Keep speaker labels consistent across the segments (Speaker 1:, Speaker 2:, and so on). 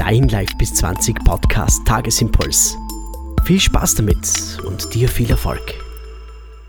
Speaker 1: dein Live bis 20 Podcast Tagesimpuls. Viel Spaß damit und dir viel Erfolg.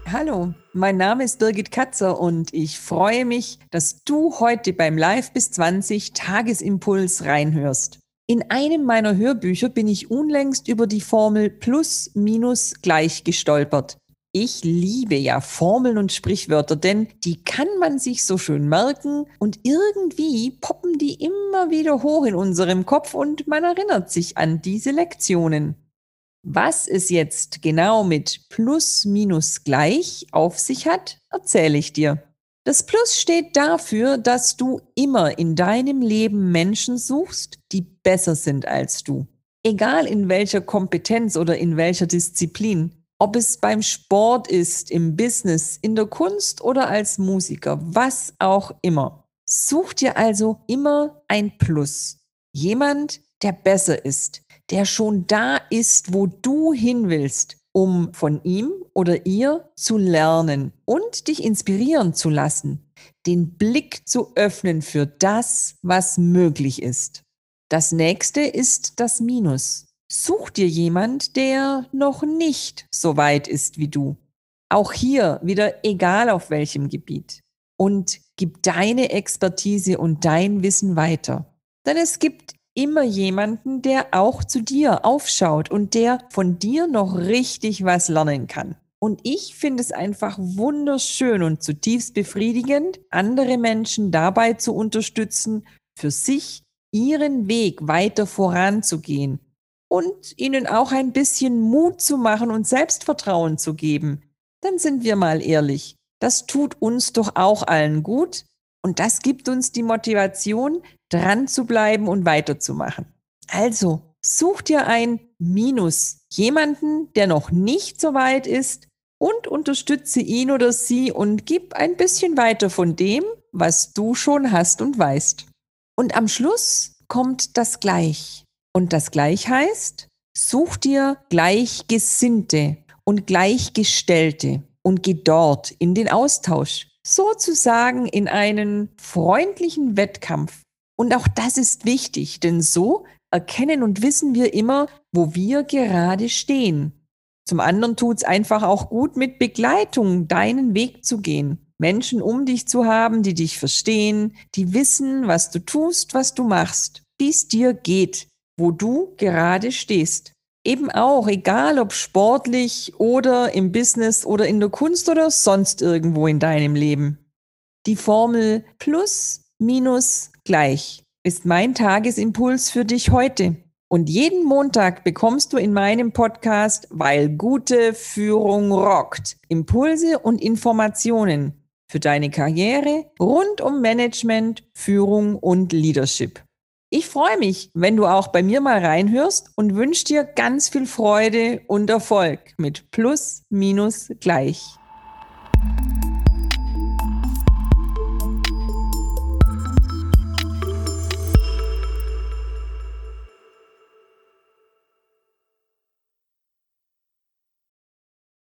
Speaker 2: Hallo, mein Name ist Birgit Katzer und ich freue mich, dass du heute beim Live bis 20 Tagesimpuls reinhörst. In einem meiner Hörbücher bin ich unlängst über die Formel plus minus gleich gestolpert. Ich liebe ja Formeln und Sprichwörter, denn die kann man sich so schön merken und irgendwie poppen die immer wieder hoch in unserem Kopf und man erinnert sich an diese Lektionen. Was es jetzt genau mit plus minus gleich auf sich hat, erzähle ich dir. Das Plus steht dafür, dass du immer in deinem Leben Menschen suchst, die besser sind als du. Egal in welcher Kompetenz oder in welcher Disziplin. Ob es beim Sport ist, im Business, in der Kunst oder als Musiker, was auch immer. Such dir also immer ein Plus. Jemand, der besser ist, der schon da ist, wo du hin willst, um von ihm oder ihr zu lernen und dich inspirieren zu lassen, den Blick zu öffnen für das, was möglich ist. Das nächste ist das Minus. Such dir jemand, der noch nicht so weit ist wie du. Auch hier wieder egal auf welchem Gebiet. Und gib deine Expertise und dein Wissen weiter. Denn es gibt immer jemanden, der auch zu dir aufschaut und der von dir noch richtig was lernen kann. Und ich finde es einfach wunderschön und zutiefst befriedigend, andere Menschen dabei zu unterstützen, für sich ihren Weg weiter voranzugehen und ihnen auch ein bisschen Mut zu machen und Selbstvertrauen zu geben. Dann sind wir mal ehrlich. Das tut uns doch auch allen gut und das gibt uns die Motivation, dran zu bleiben und weiterzumachen. Also, such dir ein Minus, jemanden, der noch nicht so weit ist und unterstütze ihn oder sie und gib ein bisschen weiter von dem, was du schon hast und weißt. Und am Schluss kommt das Gleich. Und das gleich heißt, such dir Gleichgesinnte und Gleichgestellte und geh dort in den Austausch. Sozusagen in einen freundlichen Wettkampf. Und auch das ist wichtig, denn so erkennen und wissen wir immer, wo wir gerade stehen. Zum anderen tut es einfach auch gut, mit Begleitung deinen Weg zu gehen. Menschen um dich zu haben, die dich verstehen, die wissen, was du tust, was du machst, wie es dir geht, wo du gerade stehst. Eben auch, egal ob sportlich oder im Business oder in der Kunst oder sonst irgendwo in deinem Leben. Die Formel plus minus gleich ist mein Tagesimpuls für dich heute. Und jeden Montag bekommst du in meinem Podcast, weil gute Führung rockt, Impulse und Informationen für deine Karriere rund um Management, Führung und Leadership. Ich freue mich, wenn du auch bei mir mal reinhörst und wünsche dir ganz viel Freude und Erfolg mit Plus, Minus, Gleich.